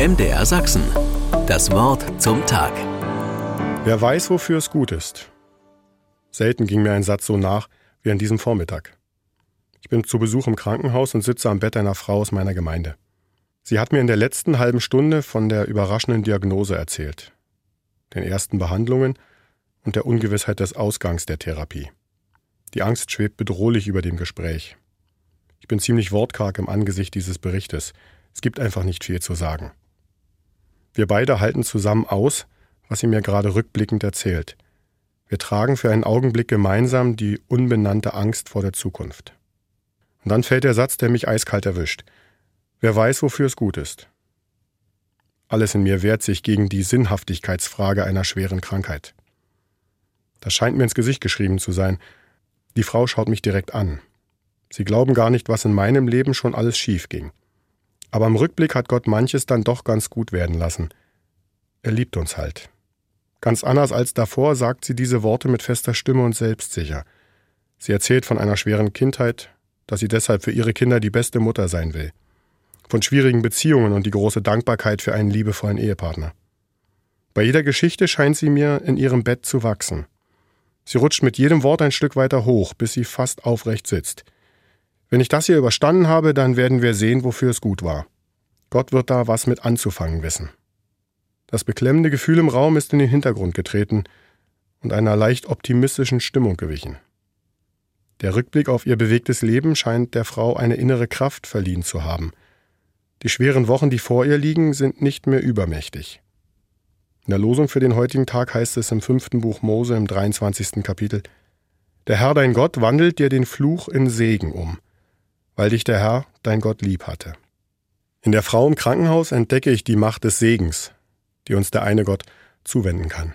MDR Sachsen. Das Wort zum Tag. Wer weiß, wofür es gut ist. Selten ging mir ein Satz so nach wie an diesem Vormittag. Ich bin zu Besuch im Krankenhaus und sitze am Bett einer Frau aus meiner Gemeinde. Sie hat mir in der letzten halben Stunde von der überraschenden Diagnose erzählt, den ersten Behandlungen und der Ungewissheit des Ausgangs der Therapie. Die Angst schwebt bedrohlich über dem Gespräch. Ich bin ziemlich wortkarg im Angesicht dieses Berichtes. Es gibt einfach nicht viel zu sagen. Wir beide halten zusammen aus, was sie mir gerade rückblickend erzählt. Wir tragen für einen Augenblick gemeinsam die unbenannte Angst vor der Zukunft. Und dann fällt der Satz, der mich eiskalt erwischt. Wer weiß, wofür es gut ist. Alles in mir wehrt sich gegen die Sinnhaftigkeitsfrage einer schweren Krankheit. Das scheint mir ins Gesicht geschrieben zu sein. Die Frau schaut mich direkt an. Sie glauben gar nicht, was in meinem Leben schon alles schief ging. Aber im Rückblick hat Gott manches dann doch ganz gut werden lassen. Er liebt uns halt. Ganz anders als davor sagt sie diese Worte mit fester Stimme und selbstsicher. Sie erzählt von einer schweren Kindheit, dass sie deshalb für ihre Kinder die beste Mutter sein will. Von schwierigen Beziehungen und die große Dankbarkeit für einen liebevollen Ehepartner. Bei jeder Geschichte scheint sie mir in ihrem Bett zu wachsen. Sie rutscht mit jedem Wort ein Stück weiter hoch, bis sie fast aufrecht sitzt. Wenn ich das hier überstanden habe, dann werden wir sehen, wofür es gut war. Gott wird da was mit anzufangen wissen. Das beklemmende Gefühl im Raum ist in den Hintergrund getreten und einer leicht optimistischen Stimmung gewichen. Der Rückblick auf ihr bewegtes Leben scheint der Frau eine innere Kraft verliehen zu haben. Die schweren Wochen, die vor ihr liegen, sind nicht mehr übermächtig. In der Losung für den heutigen Tag heißt es im fünften Buch Mose im 23. Kapitel, Der Herr dein Gott wandelt dir den Fluch in Segen um weil dich der Herr, dein Gott, lieb hatte. In der Frau im Krankenhaus entdecke ich die Macht des Segens, die uns der eine Gott zuwenden kann.